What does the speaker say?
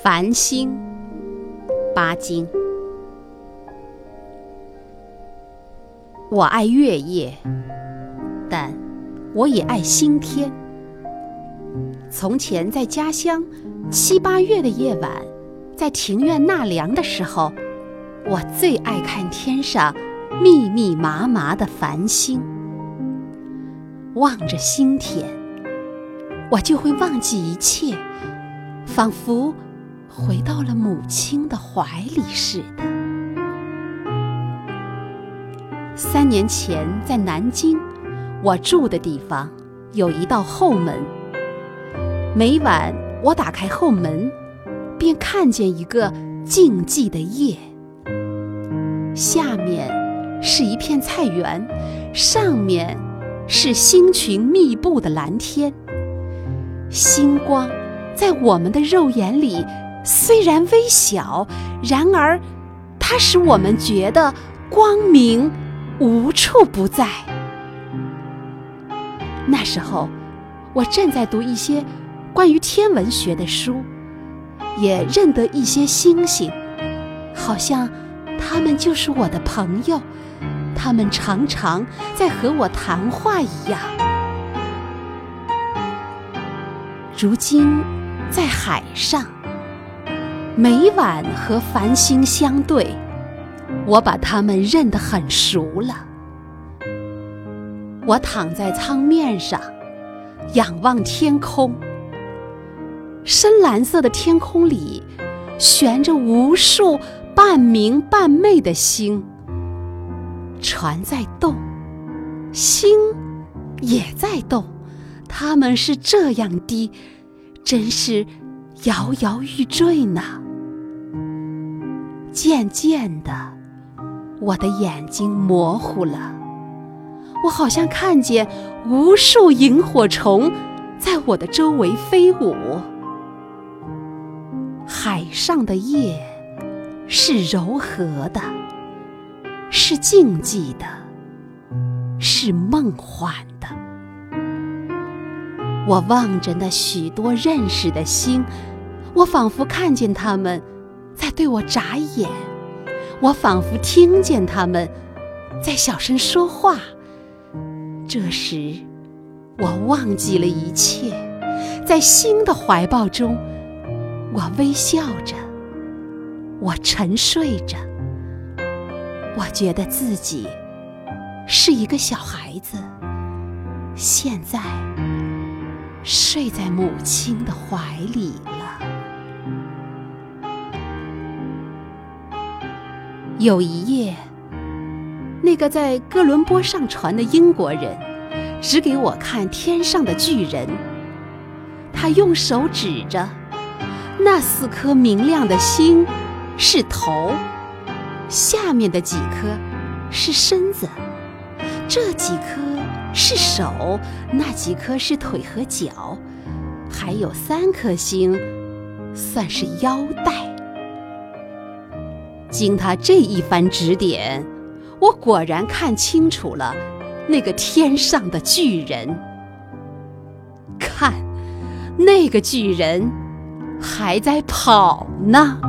繁星，巴金。我爱月夜，但我也爱星天。从前在家乡，七八月的夜晚，在庭院纳凉的时候，我最爱看天上密密麻麻的繁星。望着星天，我就会忘记一切，仿佛回到了母亲的怀里似的。三年前在南京，我住的地方有一道后门。每晚我打开后门，便看见一个静寂的夜，下面是一片菜园，上面。是星群密布的蓝天，星光在我们的肉眼里虽然微小，然而它使我们觉得光明无处不在。那时候，我正在读一些关于天文学的书，也认得一些星星，好像他们就是我的朋友。他们常常在和我谈话一样。如今在海上，每晚和繁星相对，我把它们认得很熟了。我躺在舱面上，仰望天空，深蓝色的天空里悬着无数半明半昧的星。船在动，星也在动，他们是这样低，真是摇摇欲坠呢。渐渐的，我的眼睛模糊了，我好像看见无数萤火虫在我的周围飞舞。海上的夜是柔和的。是静寂的，是梦幻的。我望着那许多认识的星，我仿佛看见他们在对我眨眼，我仿佛听见他们在小声说话。这时，我忘记了一切，在新的怀抱中，我微笑着，我沉睡着。我觉得自己是一个小孩子，现在睡在母亲的怀里了。有一夜，那个在哥伦布上船的英国人指给我看天上的巨人，他用手指着那四颗明亮的星，是头。下面的几颗是身子，这几颗是手，那几颗是腿和脚，还有三颗星，算是腰带。经他这一番指点我果然看清楚了那个天上的巨人。看那个巨人还在跑呢。